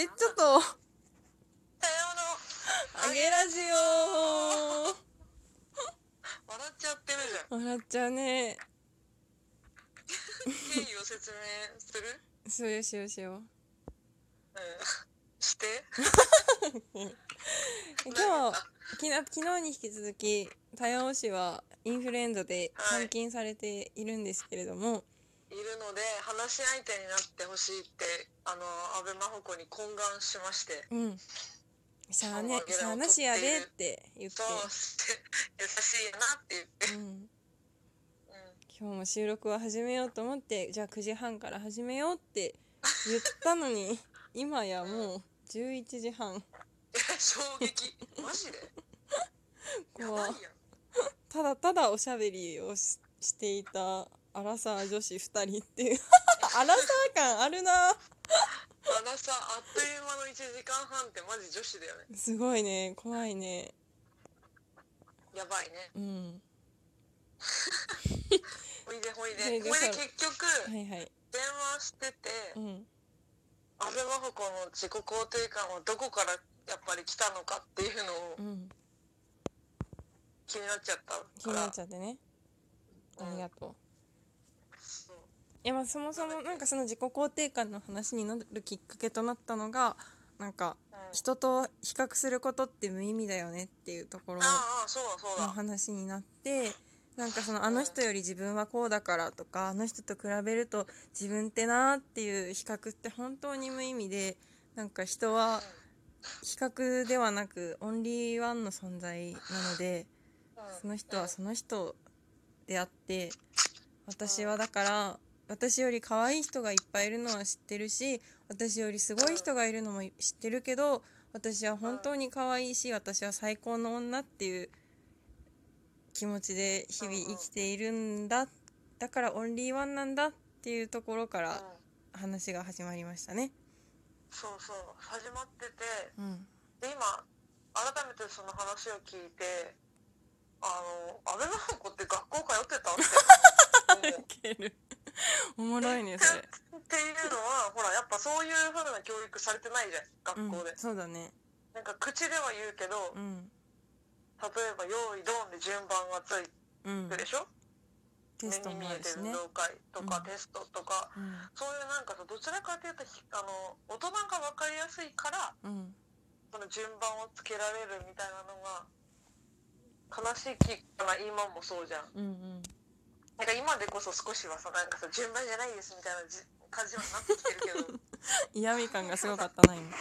ペッチョと。さようあげラジオ。笑っちゃってるじゃん。笑っちゃうね。経緯を説明する？そうよしようしよう。うん。して。今日きな昨日に引き続き田尾氏はインフルエンザではい。監禁されているんですけれども、いるので話し相手になってほしいってあの安倍真帆子に懇願しまして。うん。しゃあねしゃあなしやでって言って。優しいなって言って、うん。うん、今日も収録を始めようと思ってじゃあ9時半から始めようって言ったのに 今やもう11時半。え衝撃。マジで？や怖ただただおしゃべりをししていたアラサー女子2人っていう。アラサー感あるなあらさあっという間の1時間半ってマジ女子だよね。すごいね。怖いね。やばいね。うん。ほいでほいで。ほいでさ結局はいはい。電話しててうん。安倍真帆子の自己肯定感はどこからやっぱり来たのかっていうのをうん。気になっちゃったから。気になっちゃってね。あうん。りがとうそういやまあそもそもなんかその自己肯定感の話になるきっかけとなったのがなんかうん。人と比較することって無意味だよねっていうところのだ話になってなんかそのあの人より自分はこうだからとかあの人と比べると自分ってなっていう比較って本当に無意味でなんか人は比較ではなくオンリーワンの存在なのでその人はその人であって私はだから私より可愛い人がいっぱいいるのは知ってるし私よりすごい人がいるのも知ってるけど私は本当に可愛いし私は最高の女っていう気持ちで日々生きているんだ。だからオンリーワンなんだっていうところからうん。話が始まりましたね。そうそう。始まっててうん、で今改めてその話を聞いてあの安倍真帆子って学校通ってた？って おもろいねそれ。っていうのはほらやっぱそういう風な教育されてないじゃんうん学校で、、そうだね。なんか口では言うけど、うん、例えば「用意ドン」で順番がついうんてる、でしょ、テスト目に見えもあるしね。て運動会とかうんテストとか、うん。そういうなんかさどちらかというとひあの大人が分かりやすいからうん。その順番をつけられるみたいなのが悲しい気かな今もそうじゃん。うんうんなんか今でこそ少しはさなんかさ順番じゃないですみたいなじ感じにはなってきてるけど。嫌味感がすごかったな今。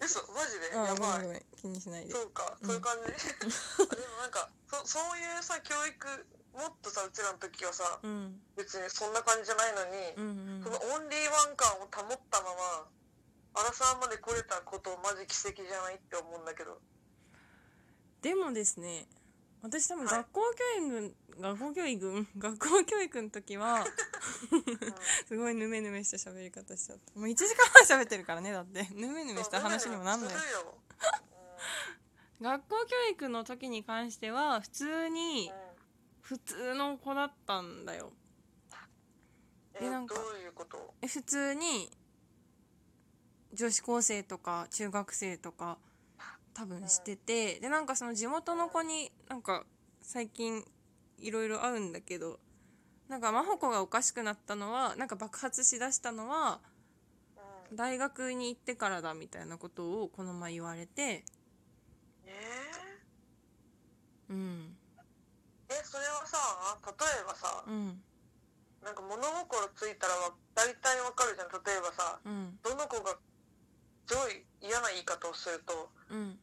嘘マジで？あやばい。気にしないで。そうか、うん。そういう感じ？でもなんかそそういうさ教育もっとさうちらの時はさうん。別にそんな感じじゃないのに、うんうん。そのオンリーワン感を保ったままアラサーまで来れたことマジ奇跡じゃないって思うんだけど。でもですね私多分はい。学校教育、学校教育？学校教育の時は すごいヌメヌメした喋り方しちゃった。もう1時間半喋ってるからねだって。ヌメヌメした話にもなんのよするよ、学校教育の時に関しては普通に普通の子だったんだよ。えでなんかどういうこと？え普通に女子高生とか中学生とか多分しててでなんかその地元の子になんか最近いろいろ会うんだけどなんか真帆子がおかしくなったのはなんか爆発しだしたのはうん。大学に行ってからだみたいなことをこの前言われて。えうん。ー、えそれはさ例えばさうん。なんか物心ついたらわ大体わかるじゃん。例えばさうん。どの子が上位嫌な言い方をするとうん。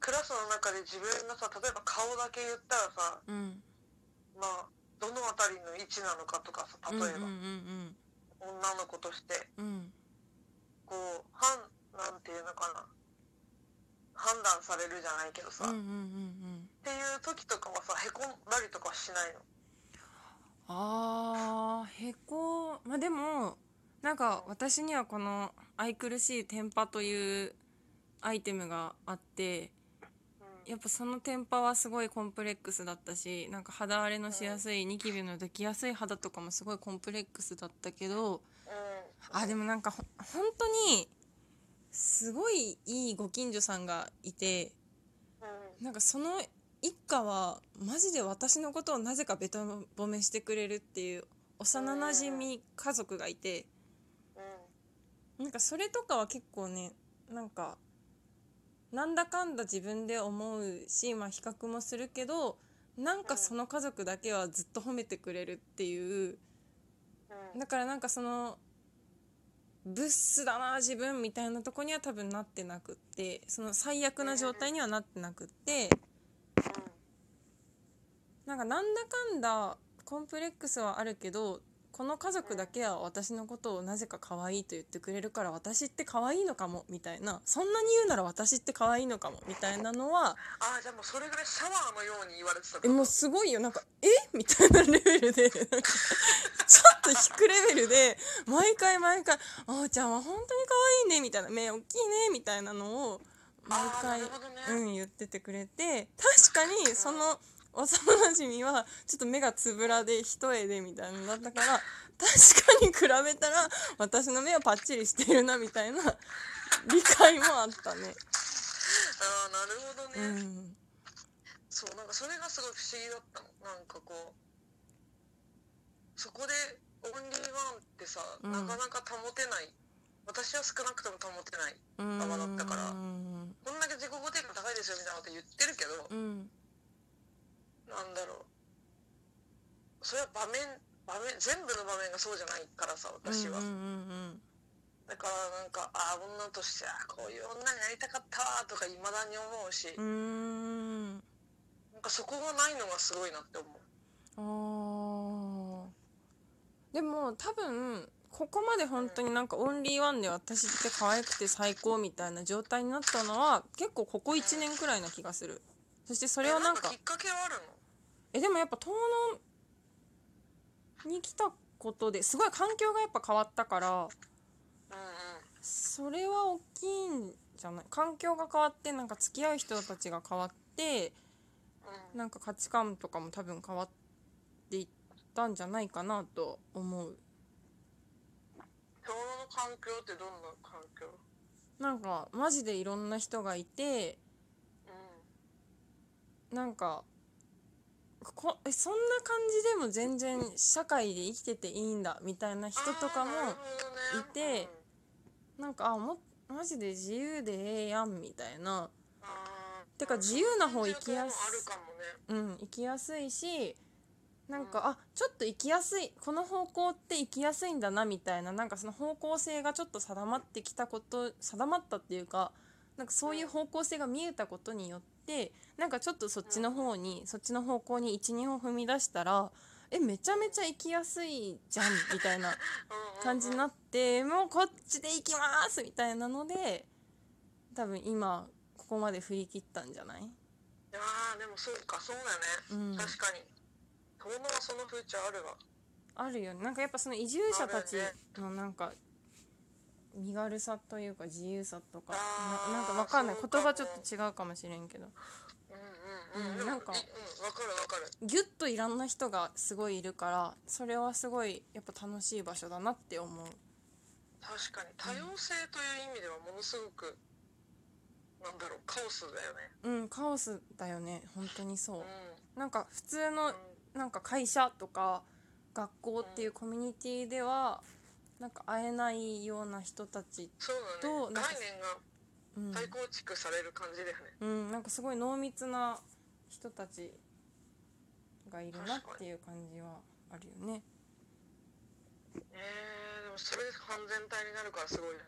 クラスの中で自分のさ例えば顔だけ言ったらさうん。まあどの辺りの位置なのかとかさうん例えば、うんうん女の子として。うん。うんこう判なんていうのかな。判断されるじゃないけどさ、っうんうんうんうん。ていう時とかはさへこんだりとかしないの？あーへこまあでもなんか私にはこの愛くるしいテンパというアイテムがあってうん。やっぱそのテンパはすごいコンプレックスだったしなんか肌荒れのしやすいニキビのできやすい肌とかもすごいコンプレックスだったけどうん。あでもなんかほ本当にすごいいいご近所さんがいてうん。なんかその一家はマジで私のことをなぜかベト褒めしてくれるっていう幼なじみ家族がいてうんなんかそれとかは結構ねなんかなんだかんだ自分で思うし、まあ、比較もするけどなんかその家族だけはずっと褒めてくれるっていううん。だからなんかそのブッスだな自分みたいなとこには多分なってなくってその最悪な状態にはなってなくってなんかなんだかんだコンプレックスはあるけどこの家族だけは私のことをなぜか可愛いと言ってくれるから私って可愛いのかもみたいなそんなに言うなら私って可愛いのかもみたいなのはああじゃあもうそれぐらいシャワーのように言われてたえもうすごいよ。なんかえ？みたいなレベルでちょっと低レベルで毎回毎回「あーちゃんは本当に可愛いね」みたいな「目大きいね」みたいなのを毎回ね。うん言っててくれて確かにその幼なじみはちょっと目がつぶらで一重でみたいなのだったから確かに比べたら私の目はパッチリしてるなみたいな理解もあったね。ああなるほどうね、ん。そうなんかそれがすごい不思議だったの。なんかこうそこでオンリーワンってさ、うん。なかなか保てない。私は少なくとも保てないうんままだったから。うん。こんだけ自己肯定感高いですよみたいなこと言ってるけど、うんなんだろう。それは場面場面全部の場面がそうじゃないからさ私は、うんうんだからなんかああ女としてはこういう女になりたかったわとかいまだに思うし、うんうん。なんかそこがないのがすごいなって思う。あー。でも多分ここまで本当になんかオンリーワンで私って可愛くて最高みたいな状態になったのは結構ここ1年くらいな気がする。そしてそれをなんかえきっかけはあるの？えでもやっぱ東南に来たことですごい環境がやっぱ変わったからそれは大きいんじゃない？環境が変わってなんか付き合う人たちが変わってうんなんか価値観とかも多分変わっていったんじゃないかなと思う。共同の環境ってどんな環境？なんかマジでいろんな人がいてうなんかこそんな感じでも全然社会で生きてていいんだみたいな人とかもいてなんかあもマジで自由でええやんみたいな。てか自由な方行きやすい。うところもあるかもねうん生きやすいしなんかあちょっと生きやすい。この方向って生きやすいんだなみたいな。なんかその方向性がちょっと定まってきたこと定まったっていうかなんかそういう方向性が見えたことによってなんかちょっとそっちの方にそっちの方向に12歩踏み出したらえめちゃめちゃ生きやすいじゃん みたいな感じになってもうこっちで行きますみたいなので多分今ここまで振り切ったんじゃない？いやーでもそうかそうだね、うん。確かに。遠野はその風潮あるわ。あるよね。なんかやっぱその移住者たちのなんか身軽さというか自由さとかななんかわかんない。言葉ちょっと違うかもしれんけど。うんうんうん、うんなんかいうんわかるわかる。ギュッといろんな人がすごいいるからそれはすごいやっぱ楽しい場所だなって思う。確かに。多様性という意味ではものすごくなんだろうカオスだよね。うんカオスだよね。本当にそう。うなんか普通のん。なんか会社とか学校っていうコミュニティではなんか会えないような人たち、そうだね。となんか概念がうん。再構築される感じだよね、うん、なんかすごい濃密な人たちがいるなっていう感じはあるよね。えー、でもそれで完全体になるからすごいよね。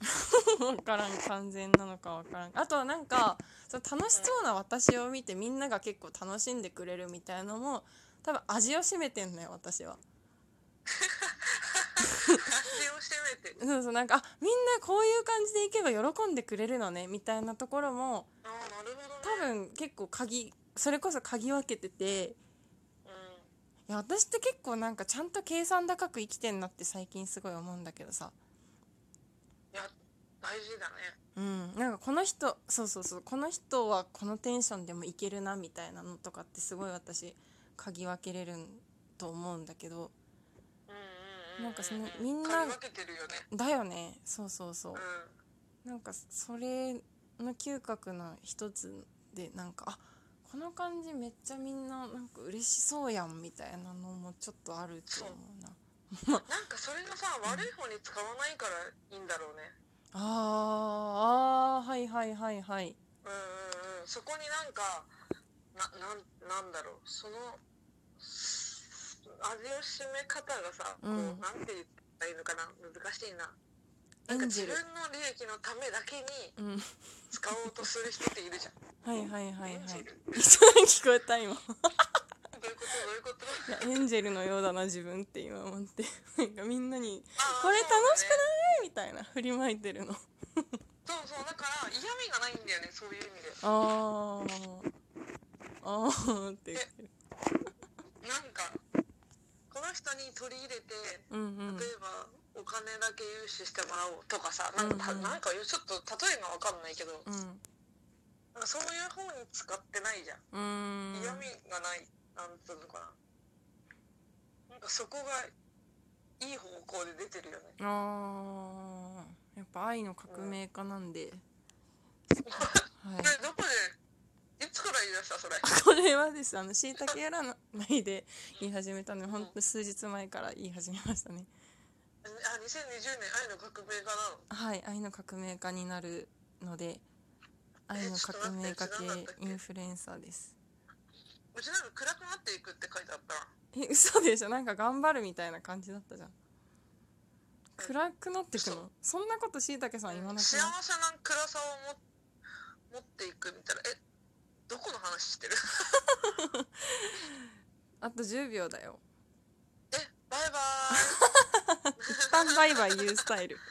分からん完全なのか分からん。あとはなんかその楽しそうな私を見てみんなが結構楽しんでくれるみたいのも多分味を占めてんのよ私は。味をしてめて。そうそうなんかあみんなこういう感じでいけば喜んでくれるのねみたいなところもああなるほど多ね分結構鍵それこそ嗅ぎ分けててうんいや私って結構なんかちゃんと計算高く生きてんなって最近すごい思うんだけどさ。いや大事だね。うんなんかこの人そうそうそうこの人はこのテンションでもいけるなみたいなのとかってすごい私嗅ぎ分けれるんと思うんだけどなんかそのみんな分けてるよね。だよね。そうそうそう。うん。なんかそれの嗅覚の一つでなんかあこの感じめっちゃみんななんか嬉しそうやんみたいなのもちょっとあると思うな。なんかそれがさ 悪い方に使わないからいいんだろうね。あーあーはいはいはいはい。うんうんうん。そこになんかななんなんだろう。その味を占め方がさ、こうなんて言ったらいいのかな？難しいな。なんか自エンジェル分の利益のためだけにうん。使おうとする人っているじゃん。はいはいはいはい。エンジェル一緒に聞こえた今。いどういうこと？どういうこと？やエンジェルのようだな自分って今思って。なんかみんなにこれ楽しくない？みたいな振りまいてるの。そうそうだから嫌味がないんだよねそういう意味で。あー。あーって言ってる。なんかに取り入れてうんうん。例えばお金だけ融資してもらおうとかさなんか,、うんうん。なんかちょっと例えが分かんないけど、うん。なんかそういう方に使ってないじゃん、嫌味がないなんつうのかな。なんかそこがいい方向で出てるよね。あー。やっぱ愛の革命家なんで、はい。でどこで言い出したそれこれはです。あのしいたけやらないで言い始めたの。で本当数日前から言い始めましたね。あ2020年愛の革命家なの？はい愛の革命家になるので愛の革命家系インフルエンサーです。うちなんか暗くなっていくって書いてあった。え嘘でしょ？なんか頑張るみたいな感じだったじゃん。暗くなってくの？そんなことしいたけさん言わなく幸ない？せな暗さをも持っていくみたいな。えどこの話してる？あと10秒だよ。えバイバーイ。一旦バイバイ言うスタイル